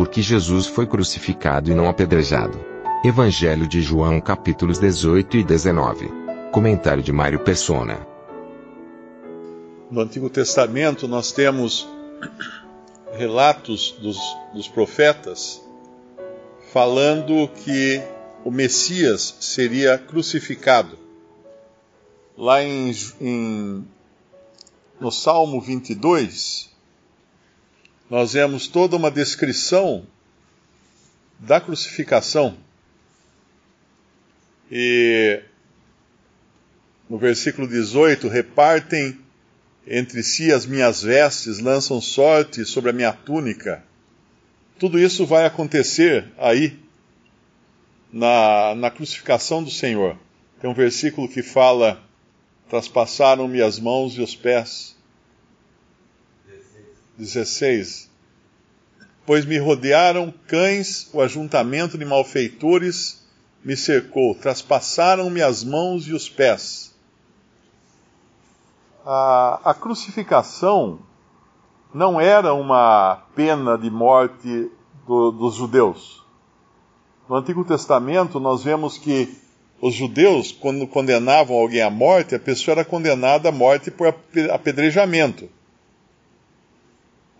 Porque Jesus foi crucificado e não apedrejado. Evangelho de João, capítulos 18 e 19. Comentário de Mário Persona. No Antigo Testamento nós temos relatos dos, dos profetas falando que o Messias seria crucificado. Lá em, em, no Salmo 22, nós vemos toda uma descrição da crucificação. E no versículo 18, repartem entre si as minhas vestes, lançam sorte sobre a minha túnica. Tudo isso vai acontecer aí, na, na crucificação do Senhor. Tem um versículo que fala: Traspassaram-me as mãos e os pés. 16. Pois me rodearam cães, o ajuntamento de malfeitores me cercou, traspassaram-me as mãos e os pés a, a crucificação não era uma pena de morte do, dos judeus. No Antigo Testamento, nós vemos que os judeus, quando condenavam alguém à morte, a pessoa era condenada à morte por apedrejamento.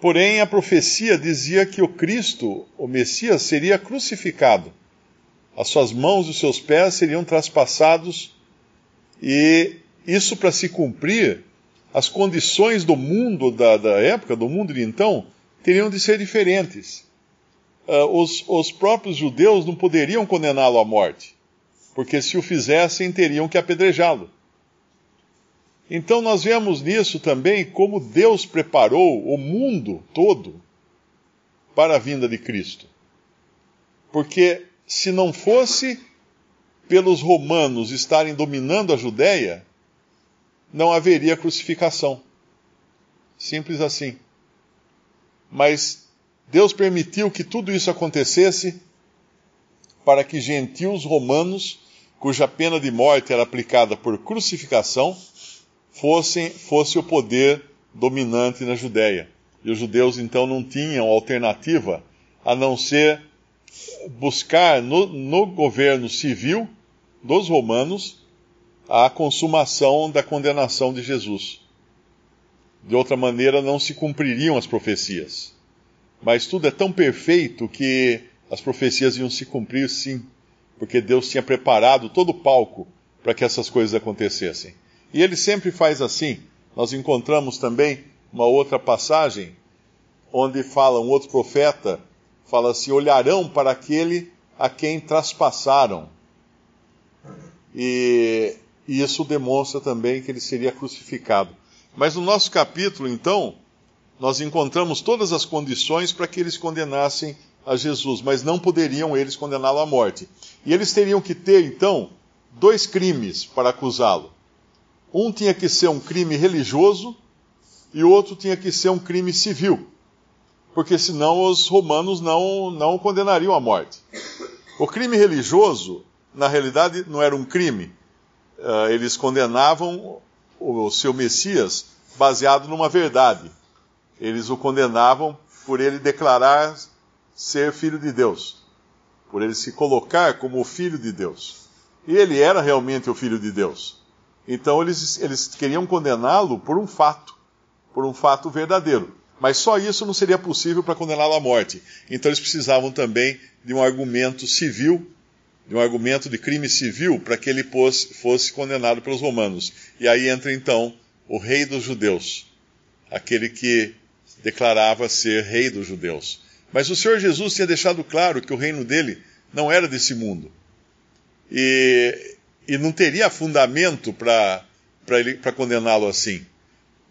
Porém, a profecia dizia que o Cristo, o Messias, seria crucificado. As suas mãos e os seus pés seriam traspassados, e isso para se cumprir, as condições do mundo da, da época, do mundo de então, teriam de ser diferentes. Uh, os, os próprios judeus não poderiam condená-lo à morte, porque se o fizessem, teriam que apedrejá-lo. Então nós vemos nisso também como Deus preparou o mundo todo para a vinda de Cristo. Porque se não fosse pelos romanos estarem dominando a Judéia, não haveria crucificação. Simples assim. Mas Deus permitiu que tudo isso acontecesse para que gentios romanos, cuja pena de morte era aplicada por crucificação, fossem, fosse o poder dominante na Judéia. E os judeus então não tinham alternativa a não ser buscar no, no governo civil dos romanos a consumação da condenação de Jesus. De outra maneira, não se cumpririam as profecias. Mas tudo é tão perfeito que as profecias iam se cumprir sim, porque Deus tinha preparado todo o palco para que essas coisas acontecessem. E ele sempre faz assim. Nós encontramos também uma outra passagem onde fala um outro profeta fala assim: olharão para aquele a quem traspassaram. E e isso demonstra também que ele seria crucificado. Mas no nosso capítulo, então, nós encontramos todas as condições para que eles condenassem a Jesus, mas não poderiam eles condená-lo à morte. E eles teriam que ter, então, dois crimes para acusá-lo. Um tinha que ser um crime religioso e o outro tinha que ser um crime civil, porque senão os romanos não, não o condenariam à morte. O crime religioso, na realidade, não era um crime, uh, eles condenavam o seu Messias baseado numa verdade. Eles o condenavam por ele declarar ser filho de Deus, por ele se colocar como o filho de Deus. E ele era realmente o filho de Deus. Então eles, eles queriam condená-lo por um fato, por um fato verdadeiro. Mas só isso não seria possível para condená-lo à morte. Então eles precisavam também de um argumento civil de um argumento de crime civil para que ele fosse condenado pelos romanos. E aí entra então o rei dos judeus, aquele que declarava ser rei dos judeus. Mas o Senhor Jesus tinha deixado claro que o reino dele não era desse mundo. E, e não teria fundamento para condená-lo assim.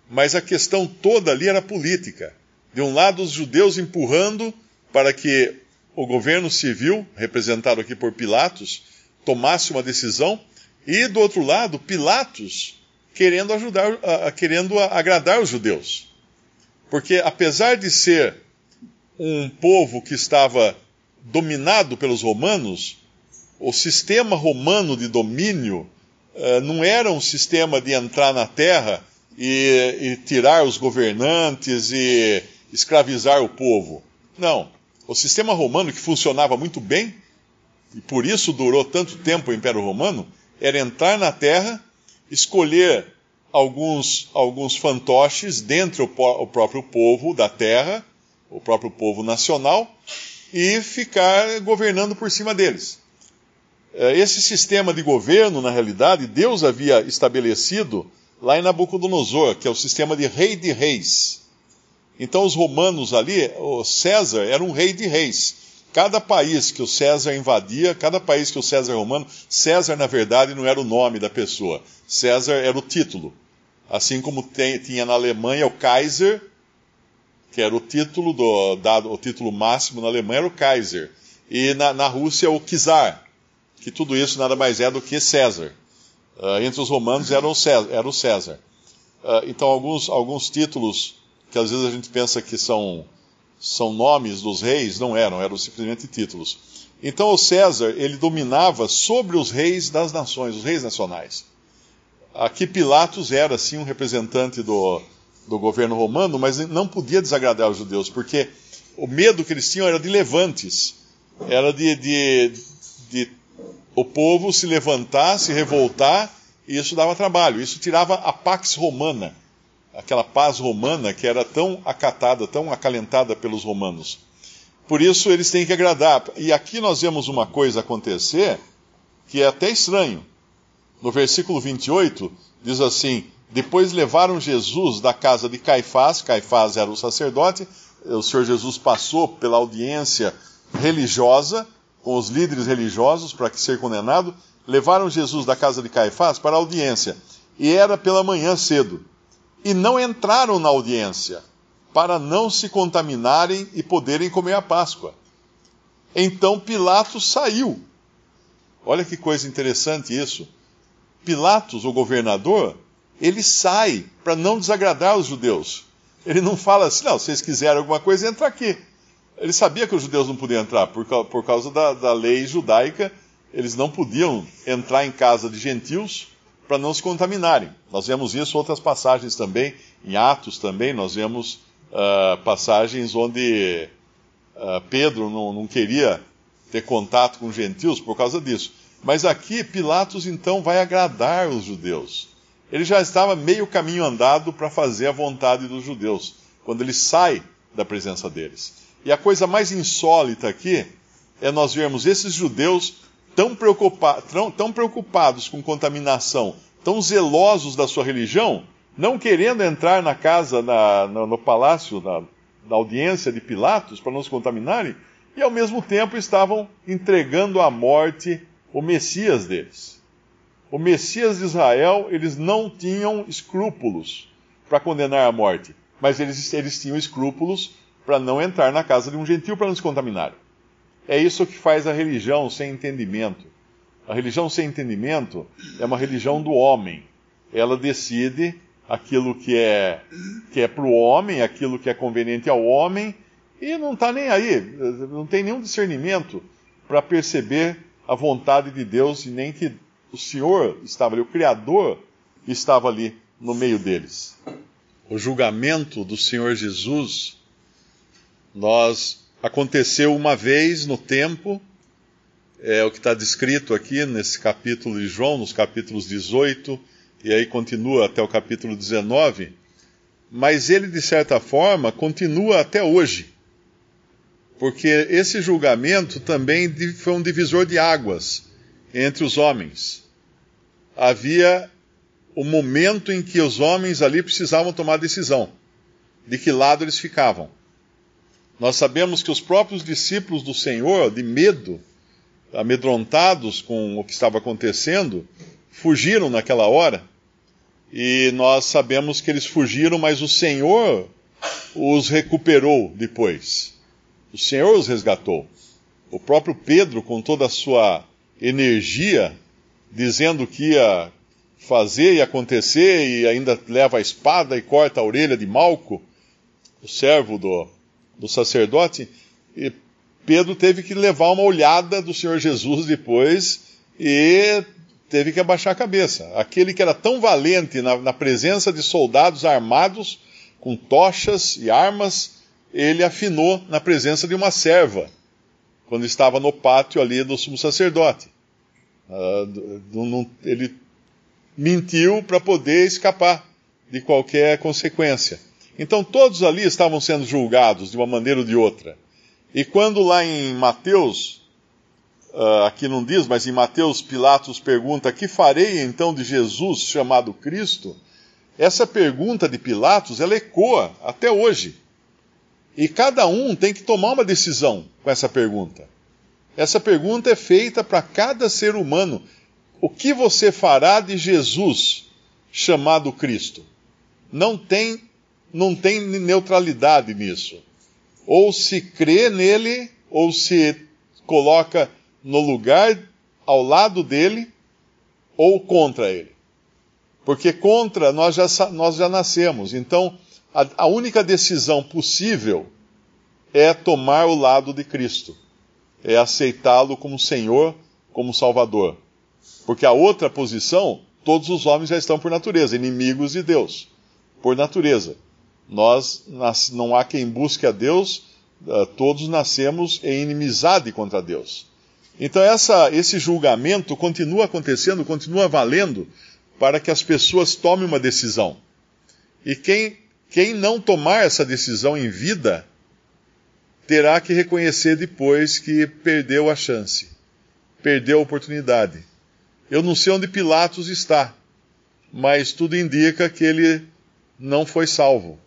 mas a questão toda ali era política. De um lado, os judeus empurrando para que o governo civil, representado aqui por Pilatos, tomasse uma decisão, e do outro lado, Pilatos querendo ajudar, querendo agradar os judeus. Porque apesar de ser um povo que estava dominado pelos romanos, o sistema romano de domínio uh, não era um sistema de entrar na terra e, e tirar os governantes e escravizar o povo. Não. O sistema romano, que funcionava muito bem, e por isso durou tanto tempo o Império Romano, era entrar na terra, escolher alguns, alguns fantoches dentre o, o próprio povo da terra, o próprio povo nacional, e ficar governando por cima deles. É, esse sistema de governo, na realidade, Deus havia estabelecido lá em Nabucodonosor, que é o sistema de rei de reis. Então, os romanos ali, o César era um rei de reis. Cada país que o César invadia, cada país que o César romano, César, na verdade, não era o nome da pessoa. César era o título. Assim como tem, tinha na Alemanha o Kaiser, que era o título do, dado, o título máximo na Alemanha era o Kaiser. E na, na Rússia o Czar, que tudo isso nada mais é do que César. Uh, entre os romanos era o César. Era o César. Uh, então, alguns, alguns títulos que às vezes a gente pensa que são, são nomes dos reis, não eram, eram simplesmente títulos. Então, o César, ele dominava sobre os reis das nações, os reis nacionais. Aqui Pilatos era, sim, um representante do, do governo romano, mas não podia desagradar os judeus, porque o medo que eles tinham era de levantes, era de, de, de o povo se levantar, se revoltar, e isso dava trabalho. Isso tirava a pax romana, aquela paz romana que era tão acatada, tão acalentada pelos romanos. Por isso eles têm que agradar. E aqui nós vemos uma coisa acontecer que é até estranho. No versículo 28, diz assim: Depois levaram Jesus da casa de Caifás, Caifás era o sacerdote, o Senhor Jesus passou pela audiência religiosa com os líderes religiosos para ser condenado, levaram Jesus da casa de Caifás para a audiência. E era pela manhã cedo. E não entraram na audiência, para não se contaminarem e poderem comer a Páscoa. Então Pilatos saiu. Olha que coisa interessante isso. Pilatos, o governador, ele sai para não desagradar os judeus. Ele não fala assim, não, se vocês quiserem alguma coisa, entra aqui. Ele sabia que os judeus não podiam entrar, por, por causa da, da lei judaica, eles não podiam entrar em casa de gentios para não se contaminarem. Nós vemos isso em outras passagens também, em Atos também, nós vemos uh, passagens onde uh, Pedro não, não, queria ter contato com gentios por causa disso. Mas aqui Pilatos então vai agradar os judeus. Ele já estava meio caminho andado para fazer a vontade dos judeus, quando ele sai da presença deles. E a coisa mais insólita aqui é nós vermos esses judeus tão, preocupa tão, tão preocupados com contaminação, tão zelosos da sua religião, não querendo entrar na casa, na, no, no palácio, na, na audiência de Pilatos para não se contaminarem, e ao mesmo tempo estavam entregando à morte o Messias deles. O Messias de Israel, eles não tinham escrúpulos para condenar à morte, mas eles, eles tinham escrúpulos para não entrar na casa de um gentil para não se contaminar. É isso que faz a religião sem entendimento. A religião sem entendimento é uma religião do homem. Ela decide aquilo que é que é para o homem, aquilo que é conveniente ao homem, e não está nem aí, não tem nenhum discernimento para perceber a vontade de Deus e nem que o Senhor estava ali, o Criador estava ali no meio deles. O julgamento do Senhor Jesus nós aconteceu uma vez no tempo, é o que está descrito aqui nesse capítulo de João, nos capítulos 18 e aí continua até o capítulo 19, mas ele de certa forma continua até hoje. Porque esse julgamento também foi um divisor de águas entre os homens. Havia o momento em que os homens ali precisavam tomar decisão de que lado eles ficavam. Nós sabemos que os próprios discípulos do Senhor, de medo, amedrontados com o que estava acontecendo, fugiram naquela hora. e nós sabemos que eles fugiram, mas o Senhor os recuperou depois. O Senhor os resgatou. O próprio Pedro, com toda a sua energia, dizendo que ia fazer e acontecer, e ainda leva a espada e corta a orelha de Malco, o servo do, do sacerdote, e Pedro teve que levar uma olhada do Senhor Jesus depois e teve que abaixar a cabeça. Aquele que era tão valente na, na presença de soldados armados, com tochas e armas, ele afinou na presença de uma serva, quando estava no pátio ali do sumo sacerdote. Uh, ele mentiu para poder escapar de qualquer consequência. Então todos ali estavam sendo julgados de uma maneira ou de outra. E quando lá em Mateus, uh, aqui não diz, mas em Mateus Pilatos pergunta: Que farei então de Jesus chamado Cristo? Essa pergunta de Pilatos, ela ecoa até hoje. E cada um tem que tomar uma decisão com essa pergunta. Essa pergunta é feita para cada ser humano. O que você fará de Jesus chamado Cristo? Não tem, não tem neutralidade nisso ou se crê nele, ou se coloca no lugar ao lado dele, ou contra ele. Porque contra nós já, nós já nascemos. Então, a, a única decisão possível é tomar o lado de Cristo, é aceitá-lo como Senhor, como Salvador. Porque a outra posição, todos os homens já estão por natureza, inimigos de Deus, por natureza. Nós não há quem busque a Deus, uh, todos nascemos em inimizade contra Deus. Então essa, esse julgamento continua acontecendo, continua valendo para que as pessoas tomem uma decisão. E quem, quem não tomar essa decisão em vida terá que reconhecer depois que perdeu a chance, perdeu a oportunidade. Eu não sei onde Pilatos está, mas tudo indica que ele não foi salvo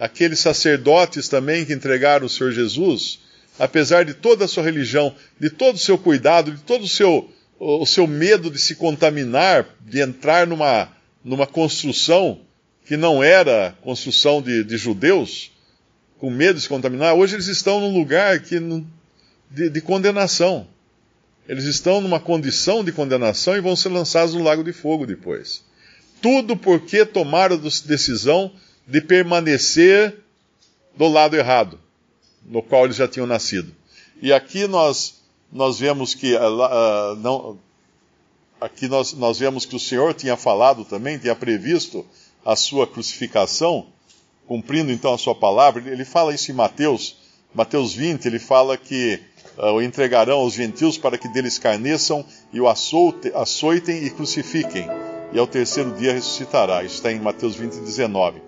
aqueles sacerdotes também que entregaram o Senhor Jesus, apesar de toda a sua religião, de todo o seu cuidado, de todo o seu, o seu medo de se contaminar, de entrar numa, numa construção que não era construção de, de judeus, com medo de se contaminar, hoje eles estão num lugar que, de, de condenação. Eles estão numa condição de condenação e vão ser lançados no lago de fogo depois. Tudo porque tomaram decisão de permanecer do lado errado, no qual eles já tinham nascido. E aqui nós, nós vemos que uh, não, aqui nós, nós vemos que o Senhor tinha falado também, tinha previsto a sua crucificação, cumprindo então a sua palavra. Ele fala isso em Mateus, Mateus 20, ele fala que uh, o entregarão aos gentios para que deles carneçam e o açoite, açoitem e crucifiquem. E ao terceiro dia ressuscitará. Isso está em Mateus 20, 19.